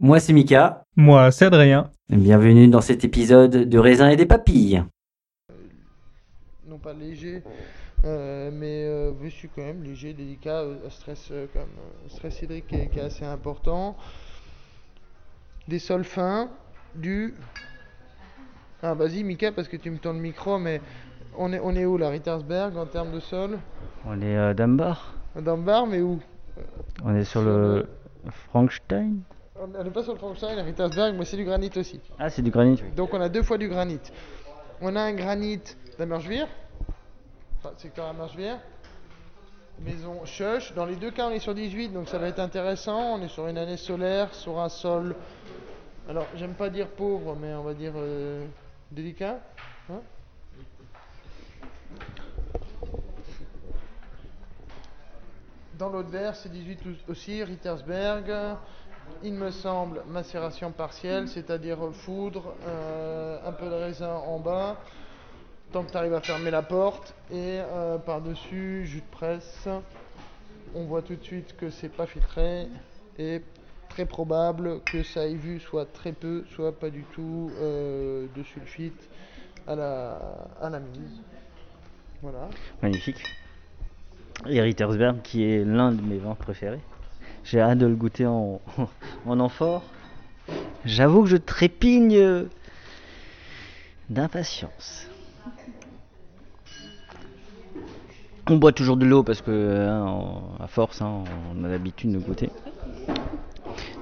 Moi c'est Mika, Moi, c'est Adrien. bienvenue dans cet épisode de raisin et des papilles. non pas léger, euh, mais euh, je suis quand même léger, délicat, euh, stress euh, comme euh, stress hydrique qui est, qui est assez important. Des sols fins, du. Ah vas-y Mika parce que tu me tends le micro, mais on est on est où là, Rittersberg en termes de sol? On est à Dunbar, Dunbar, mais où? On est sur le Frankenstein. On n'est pas sur le Frankenstein, Rittersberg, mais c'est du granit aussi. Ah c'est du granit, oui. Donc on a deux fois du granit. On a un granit d'Amerschwir, enfin secteur Amerschwir, maison Schuch. Dans les deux cas on est sur 18, donc ça va être intéressant. On est sur une année solaire, sur un sol, alors j'aime pas dire pauvre, mais on va dire euh, délicat. hein. Dans l'autre verre, c'est 18 au- aussi, Rittersberg. Il me semble macération partielle, c'est-à-dire foudre, euh, un peu de raisin en bas, tant que tu arrives à fermer la porte, et euh, par-dessus, jus de presse. On voit tout de suite que c'est pas filtré, et très probable que ça ait vu soit très peu, soit pas du tout euh, de sulfite à la, mise. Voilà. Magnifique. Et Rittersberg qui est l'un de mes vins préférés. J'ai hâte de le goûter en, en amphore. J'avoue que je trépigne d'impatience. On boit toujours de l'eau parce que, hein, à force, hein, on a l'habitude de goûter.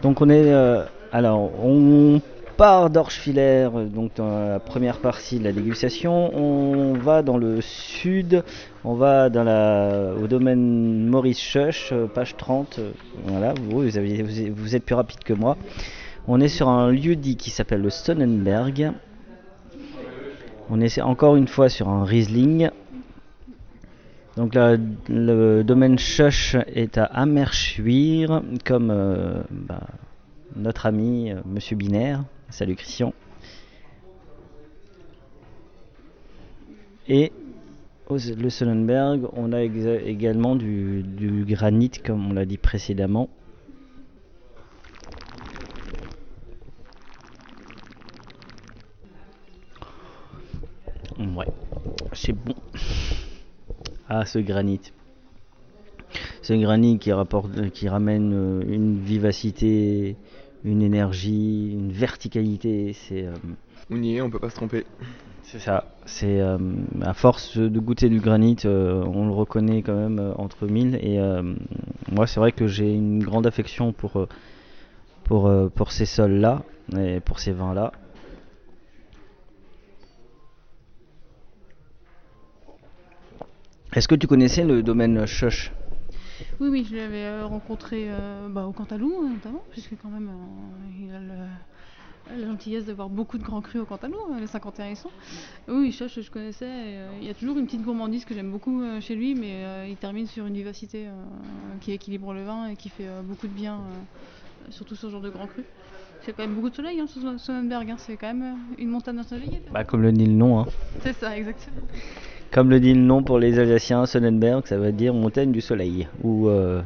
Donc on est, euh, alors on part d'Orschwiller, euh, donc dans la première partie de la dégustation. On va dans le sud, on va dans la, au domaine Maurice Schuch, euh, page 30. euh, Voilà, vous, êtes- plus rapide que moi. On est sur un lieu dit qui s'appelle le Sonnenberg. On est encore une fois sur un Riesling. Donc le domaine Schuch est à Amerschwir, comme bah, notre ami Monsieur Binaire. Salut Christian. Et le Sonnenberg, on a également du, du granit, comme on l'a dit précédemment. Ouais, c'est bon. Ah, ce granit. Ce granit qui, rapporte, qui ramène euh, une vivacité, une énergie, une verticalité. C'est euh, On y est, on peut pas se tromper. c'est ça. C'est euh, à force de goûter du granit, euh, on le reconnaît quand même euh, entre mille. Et moi, c'est vrai que j'ai une grande affection pour pour, pour ces sols-là et pour ces vins-là. Est-ce que tu connaissais le domaine Choche Oui, oui, je l'avais euh, rencontré euh, bah, au Cantalou euh, notamment, puisque quand même euh, il a le- la gentillesse d'avoir beaucoup de grands crus au Cantalou, euh, les 51 ils sont. Oui, je connaissais. et, euh, il y a toujours une petite gourmandise que j'aime beaucoup chez lui, mais il termine sur une vivacité qui équilibre le vin et qui fait beaucoup de bien, surtout sur ce genre de grands crus. Fait quand même beaucoup de soleil hein, sur Sonnenberg, hein, c'est quand même une montagne ensoleillée. bah, Comme le dit le nom. Hein. C'est ça, exactement. Comme le dit le nom pour les Alsaciens, Sonnenberg, ça veut dire montagne du soleil. Ou euh,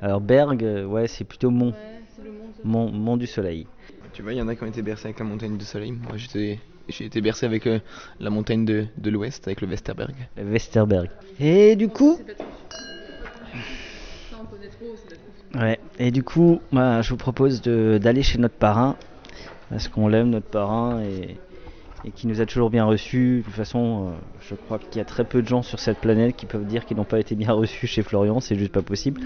alors Berg, euh, ouais, c'est plutôt mont, le monde. mont, mont du soleil. Tu vois, il y en a qui ont été bercés avec la montagne du soleil. Moi, j'étais, j'ai été bercé avec euh, la montagne de, de l'ouest, avec le Westerberg. Le Westerberg. Et du coup, Ça, on connaît trop, c'est la ouais, et du coup, bah, je vous propose de- d'aller chez notre parrain parce qu'on l'aime notre parrain et, et qui nous a toujours bien reçus. De toute façon, euh, je crois qu'il y a très peu de gens sur cette planète qui peuvent dire qu'ils n'ont pas été bien reçus chez Florian, c'est juste pas possible.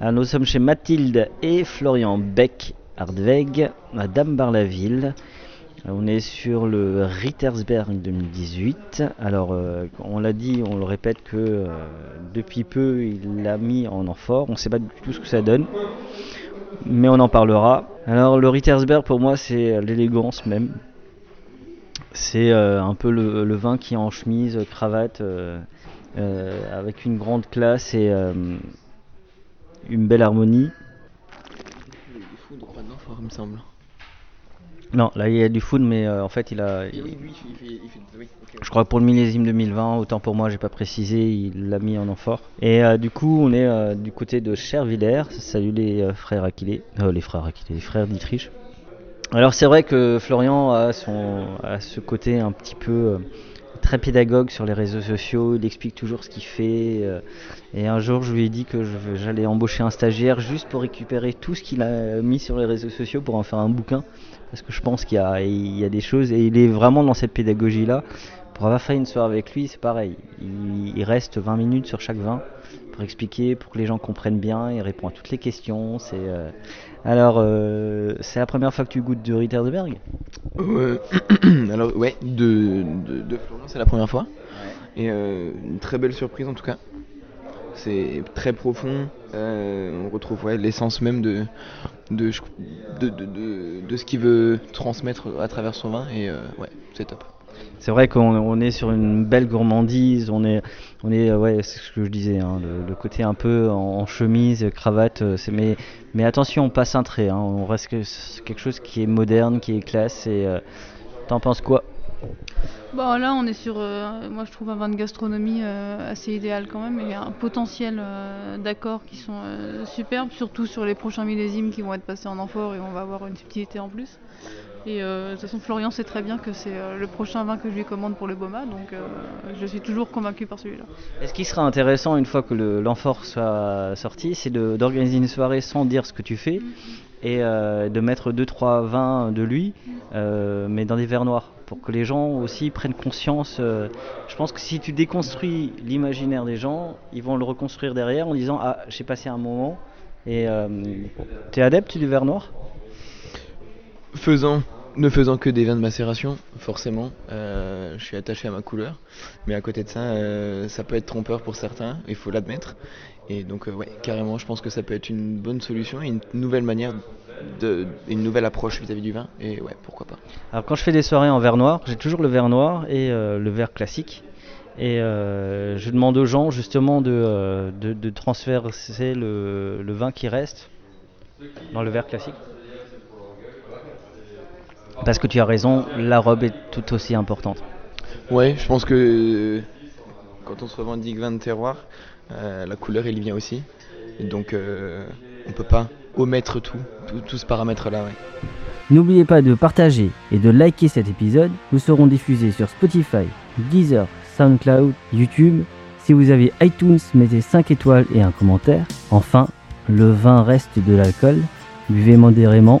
Alors, nous sommes chez Mathilde et Florian Beck Hardweg, Madame Barlaville. Euh, On est sur le Rittersberg 2018. Alors, euh, on l'a dit, on le répète que euh, depuis peu, il l'a mis en amphore. On ne sait pas du tout ce que ça donne, mais on en parlera. Alors, le Rittersberg, pour moi, c'est l'élégance même. C'est euh, un peu le, le vin qui est en chemise, cravate, euh, euh, avec une grande classe et euh, une belle harmonie. Il est fou de droit de l'enfort, il me semble. Non, là il y a du food, mais euh, en fait il a. Oui, oui, il fait, il fait- il fait- oui, ok. Je crois que pour le millésime 2020, autant pour moi, j'ai pas précisé, il l'a mis en amphore. Et euh, du coup, on est euh, du côté de Chervillers. Salut les euh, frères Aquilé, euh, les frères Aquilé, les frères d'Itriche. Alors c'est vrai que Florian a son ce côté un petit peu euh, très pédagogue sur les réseaux sociaux. Il explique toujours ce qu'il fait. euh, et un jour, je lui ai dit que j'allais embaucher un stagiaire juste pour récupérer tout ce qu'il a mis sur les réseaux sociaux pour en faire un bouquin. Parce que je pense qu'il y a, des choses et il est vraiment dans cette pédagogie-là. Pour avoir fait une soirée avec lui, c'est pareil. Il, il reste 20 minutes sur chaque vin pour expliquer, pour que les gens comprennent bien. Il répond à toutes les questions. C'est euh, alors, euh, c'est la première fois que tu goûtes de Rittersberg Euh, alors, ouais, de, de, de Florian, c'est la première fois. Et euh, une très belle surprise en tout cas. C'est très profond. on retrouve ouais, l'essence même de, de, de, de, de- ce qu'il veut transmettre à travers son vin. Et ouais, c'est top. C'est vrai qu'on on est sur une belle gourmandise, on est, on est, ouais, c'est ce que je disais, hein, le, côté un peu en, chemise, cravate, euh, mais, attention, on passe un trait, hein, on reste que quelque chose qui est moderne, qui est classe, et euh, t'en penses quoi? Bon là on est sur, euh, moi je trouve un vin de gastronomie assez idéal quand même, il y a un potentiel euh, d'accords qui sont superbes, surtout sur les prochains millésimes qui vont être passés en amphore et on va avoir une subtilité en plus. Et euh, de toute façon Florian sait très bien que c'est euh, le prochain vin que je lui commande pour le Boma, donc euh, je suis toujours convaincu par celui-là. Et ce qui sera intéressant une fois que l'amphore soit sorti, c'est d'organiser une soirée sans dire ce que tu fais, et de mettre 2-3 vins de lui, mais dans des verres noirs, pour que les gens aussi prennent conscience. je pense que si tu déconstruis l'imaginaire des gens, ils vont le reconstruire derrière en disant Ah, j'ai passé un moment. Et euh, t'es adepte du verre noir? Faisant, ne faisant que des vins de macération, forcément, euh, je suis attaché à ma couleur. Mais à côté de ça, euh, ça peut être trompeur pour certains, il faut l'admettre. Et donc, euh, ouais, carrément, je pense que ça peut être une bonne solution et une nouvelle manière, une nouvelle approche vis-à-vis du vin. Et ouais, pourquoi pas. Alors quand je fais des soirées en verre noir, j'ai toujours le verre noir et le verre classique. Et je demande aux gens justement de, de, de transverser le, le vin qui reste dans le verre classique. Parce que tu as raison, la robe est tout aussi importante. Ouais, je pense que euh, quand on se revendique vin de terroir, euh, la couleur elle y vient aussi. Et donc euh, on peut pas omettre tout, tout, tout ce paramètre-là. Ouais. N'oubliez pas de partager et de liker cet épisode. Nous serons diffusés sur Spotify, Deezer, SoundCloud, YouTube. Si vous avez iTunes, mettez 5 étoiles et un commentaire. Enfin, le vin reste de l'alcool. Buvez modérément,